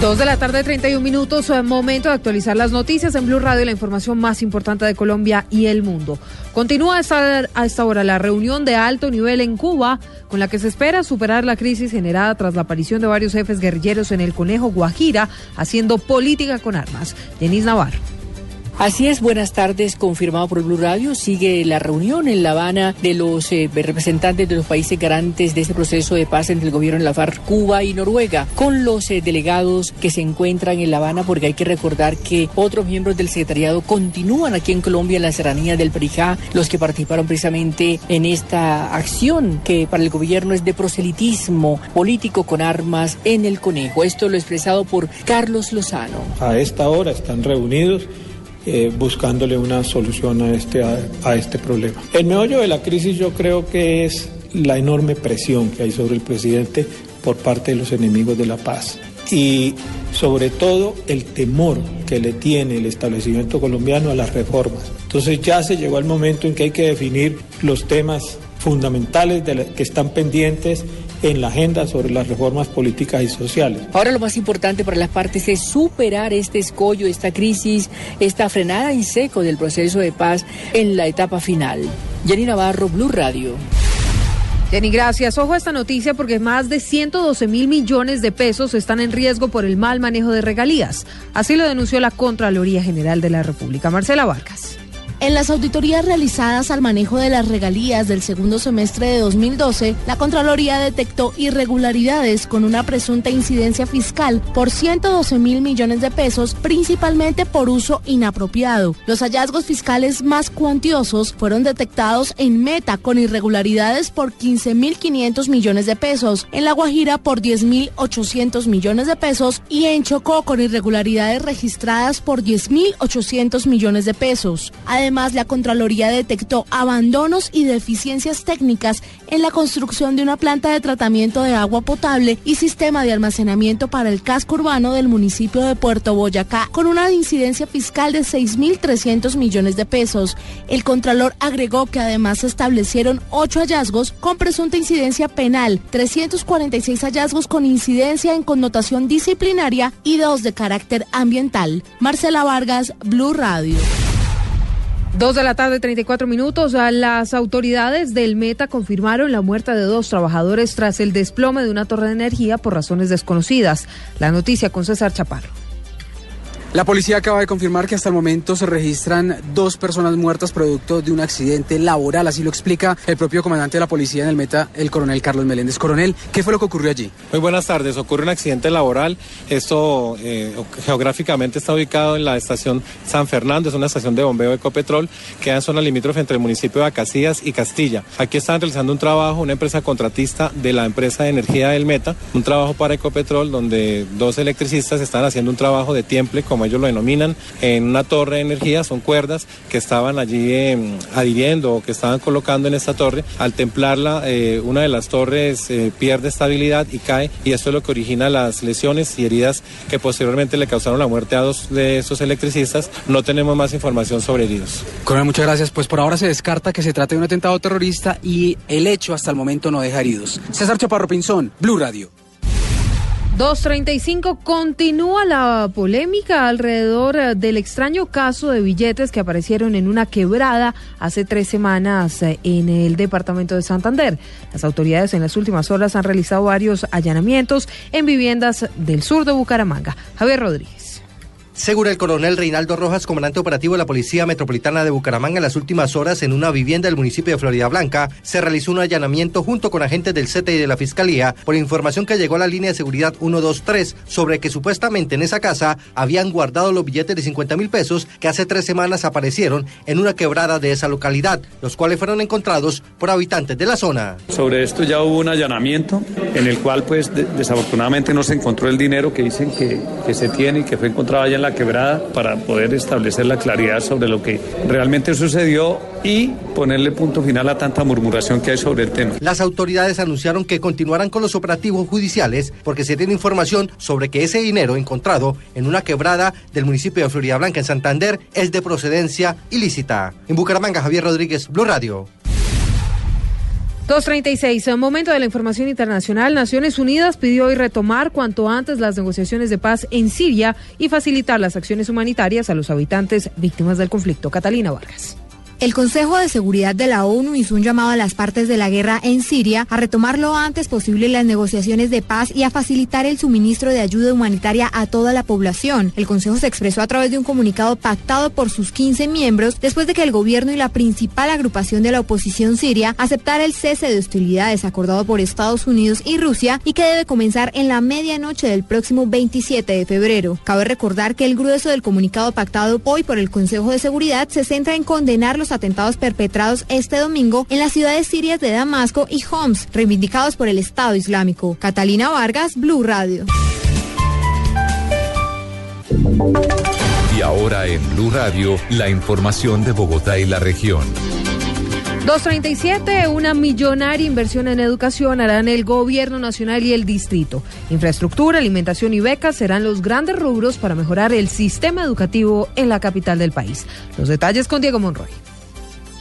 Dos de la tarde, 31 minutos, momento de actualizar las noticias en Blue Radio, la información más importante de Colombia y el mundo. Continúa a esta, a esta hora la reunión de alto nivel en Cuba, con la que se espera superar la crisis generada tras la aparición de varios jefes guerrilleros en el Conejo Guajira, haciendo política con armas. Denis Navarro. Así es, buenas tardes, confirmado por Blue Radio. Sigue la reunión en La Habana de los eh, representantes de los países garantes de este proceso de paz entre el gobierno de la FARC, Cuba y Noruega, con los eh, delegados que se encuentran en La Habana, porque hay que recordar que otros miembros del secretariado continúan aquí en Colombia en la serranía del Perijá, los que participaron precisamente en esta acción que para el gobierno es de proselitismo político con armas en el Conejo. Esto lo expresado por Carlos Lozano. A esta hora están reunidos eh, buscándole una solución a este, a, a este problema. El meollo de la crisis yo creo que es la enorme presión que hay sobre el presidente por parte de los enemigos de la paz y sobre todo el temor que le tiene el establecimiento colombiano a las reformas. Entonces ya se llegó el momento en que hay que definir los temas fundamentales de la, que están pendientes en la agenda sobre las reformas políticas y sociales. Ahora lo más importante para las partes es superar este escollo, esta crisis, esta frenada en seco del proceso de paz en la etapa final. Jenny Navarro, Blue Radio. Jenny, gracias. Ojo a esta noticia porque más de 112 mil millones de pesos están en riesgo por el mal manejo de regalías. Así lo denunció la Contraloría General de la República. Marcela Vargas. En las auditorías realizadas al manejo de las regalías del segundo semestre de 2012, la Contraloría detectó irregularidades con una presunta incidencia fiscal por 112 mil millones de pesos, principalmente por uso inapropiado. Los hallazgos fiscales más cuantiosos fueron detectados en Meta con irregularidades por 15 mil 500 millones de pesos, en La Guajira por 10 mil 800 millones de pesos y en Chocó con irregularidades registradas por 10 mil 800 millones de pesos. Además, Además, la Contraloría detectó abandonos y deficiencias técnicas en la construcción de una planta de tratamiento de agua potable y sistema de almacenamiento para el casco urbano del municipio de Puerto Boyacá, con una incidencia fiscal de 6.300 millones de pesos. El Contralor agregó que además se establecieron ocho hallazgos con presunta incidencia penal, 346 hallazgos con incidencia en connotación disciplinaria y dos de carácter ambiental. Marcela Vargas, Blue Radio. Dos de la tarde, 34 minutos. Las autoridades del Meta confirmaron la muerte de dos trabajadores tras el desplome de una torre de energía por razones desconocidas. La noticia con César Chaparro. La policía acaba de confirmar que hasta el momento se registran dos personas muertas producto de un accidente laboral. Así lo explica el propio comandante de la policía en el Meta, el coronel Carlos Meléndez. Coronel, ¿qué fue lo que ocurrió allí? Muy buenas tardes. Ocurre un accidente laboral. Esto eh, geográficamente está ubicado en la estación San Fernando. Es una estación de bombeo de Ecopetrol. Queda en zona limítrofe entre el municipio de Acacias y Castilla. Aquí están realizando un trabajo, una empresa contratista de la empresa de energía del Meta. Un trabajo para Ecopetrol donde dos electricistas están haciendo un trabajo de tiemple como ellos lo denominan, en una torre de energía, son cuerdas que estaban allí eh, adhiriendo o que estaban colocando en esta torre. Al templarla, eh, una de las torres eh, pierde estabilidad y cae y esto es lo que origina las lesiones y heridas que posteriormente le causaron la muerte a dos de estos electricistas. No tenemos más información sobre heridos. Coronel, muchas gracias. Pues por ahora se descarta que se trate de un atentado terrorista y el hecho hasta el momento no deja heridos. César Chaparro Pinzón, Blue Radio. 235 continúa la polémica alrededor eh, del extraño caso de billetes que aparecieron en una quebrada hace tres semanas eh, en el departamento de Santander. Las autoridades en las últimas horas han realizado varios allanamientos en viviendas del sur de Bucaramanga. Javier Rodríguez. Según el coronel Reinaldo Rojas, comandante operativo de la Policía Metropolitana de Bucaramanga, en las últimas horas en una vivienda del municipio de Florida Blanca se realizó un allanamiento junto con agentes del CT y de la Fiscalía por información que llegó a la línea de seguridad 123 sobre que supuestamente en esa casa habían guardado los billetes de 50 mil pesos que hace tres semanas aparecieron en una quebrada de esa localidad, los cuales fueron encontrados por habitantes de la zona. Sobre esto ya hubo un allanamiento en el cual pues desafortunadamente no se encontró el dinero que dicen que, que se tiene y que fue encontrado allá en la quebrada para poder establecer la claridad sobre lo que realmente sucedió y ponerle punto final a tanta murmuración que hay sobre el tema. Las autoridades anunciaron que continuarán con los operativos judiciales porque se tiene información sobre que ese dinero encontrado en una quebrada del municipio de Florida Blanca en Santander es de procedencia ilícita. En Bucaramanga, Javier Rodríguez, Blue Radio. 236. En momento de la información internacional, Naciones Unidas pidió hoy retomar cuanto antes las negociaciones de paz en Siria y facilitar las acciones humanitarias a los habitantes víctimas del conflicto. Catalina Vargas. El Consejo de Seguridad de la ONU hizo un llamado a las partes de la guerra en Siria a retomar lo antes posible las negociaciones de paz y a facilitar el suministro de ayuda humanitaria a toda la población. El Consejo se expresó a través de un comunicado pactado por sus 15 miembros después de que el gobierno y la principal agrupación de la oposición siria aceptara el cese de hostilidades acordado por Estados Unidos y Rusia y que debe comenzar en la medianoche del próximo 27 de febrero. Cabe recordar que el grueso del comunicado pactado hoy por el Consejo de Seguridad se centra en condenar los atentados perpetrados este domingo en las ciudades sirias de Damasco y Homs, reivindicados por el Estado Islámico. Catalina Vargas, Blue Radio. Y ahora en Blue Radio, la información de Bogotá y la región. 237, una millonaria inversión en educación harán el gobierno nacional y el distrito. Infraestructura, alimentación y becas serán los grandes rubros para mejorar el sistema educativo en la capital del país. Los detalles con Diego Monroy.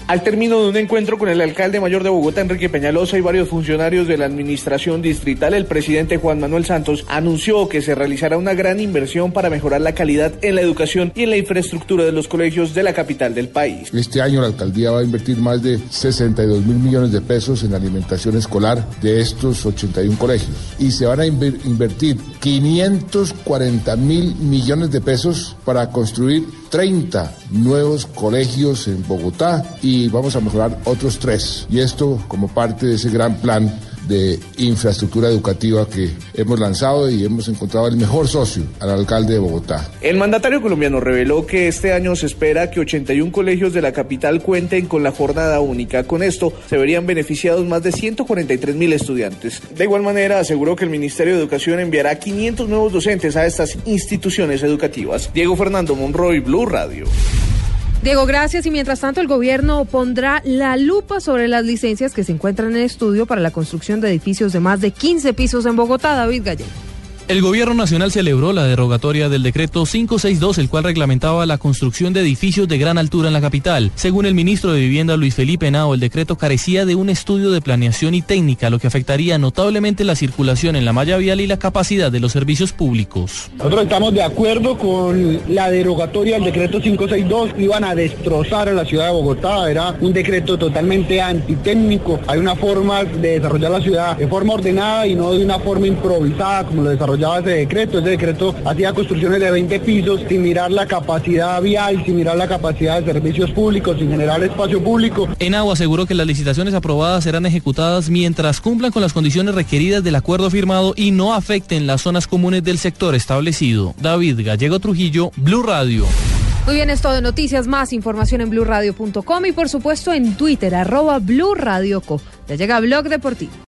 Al término de un encuentro con el alcalde mayor de Bogotá, Enrique Peñalosa, y varios funcionarios de la administración distrital, el presidente Juan Manuel Santos anunció que se realizará una gran inversión para mejorar la calidad en la educación y en la infraestructura de los colegios de la capital del país. Este año la alcaldía va a invertir más de 62 mil millones de pesos en alimentación escolar de estos 81 colegios y se van a invertir 540 mil millones de pesos para construir 30 nuevos colegios en Bogotá y vamos a mejorar otros tres. Y esto como parte de ese gran plan de infraestructura educativa que hemos lanzado y hemos encontrado el mejor socio al alcalde de Bogotá. El mandatario colombiano reveló que este año se espera que 81 colegios de la capital cuenten con la jornada única. Con esto se verían beneficiados más de 143 mil estudiantes. De igual manera aseguró que el Ministerio de Educación enviará 500 nuevos docentes a estas instituciones educativas. Diego Fernando Monroy, Blue Radio. Diego, gracias. Y mientras tanto, el gobierno pondrá la lupa sobre las licencias que se encuentran en estudio para la construcción de edificios de más de 15 pisos en Bogotá. David Gallego. El gobierno nacional celebró la derogatoria del decreto 562, el cual reglamentaba la construcción de edificios de gran altura en la capital. Según el ministro de Vivienda Luis Felipe Nao, el decreto carecía de un estudio de planeación y técnica, lo que afectaría notablemente la circulación en la malla vial y la capacidad de los servicios públicos. Nosotros estamos de acuerdo con la derogatoria del decreto 562, iban a destrozar a la ciudad de Bogotá, era un decreto totalmente antitécnico, hay una forma de desarrollar la ciudad de forma ordenada y no de una forma improvisada como lo desarrolló desarrollaba ese decreto. Ese decreto hacía construcciones de 20 pisos sin mirar la capacidad vial, sin mirar la capacidad de servicios públicos, sin generar espacio público. Enagua aseguró que las licitaciones aprobadas serán ejecutadas mientras cumplan con las condiciones requeridas del acuerdo firmado y no afecten las zonas comunes del sector establecido. David Gallego Trujillo, Blue Radio. Muy bien, esto de noticias, más información en blueradio.com y por supuesto en Twitter, arroba Blue Radio Co. Ya llega Blog Deportivo.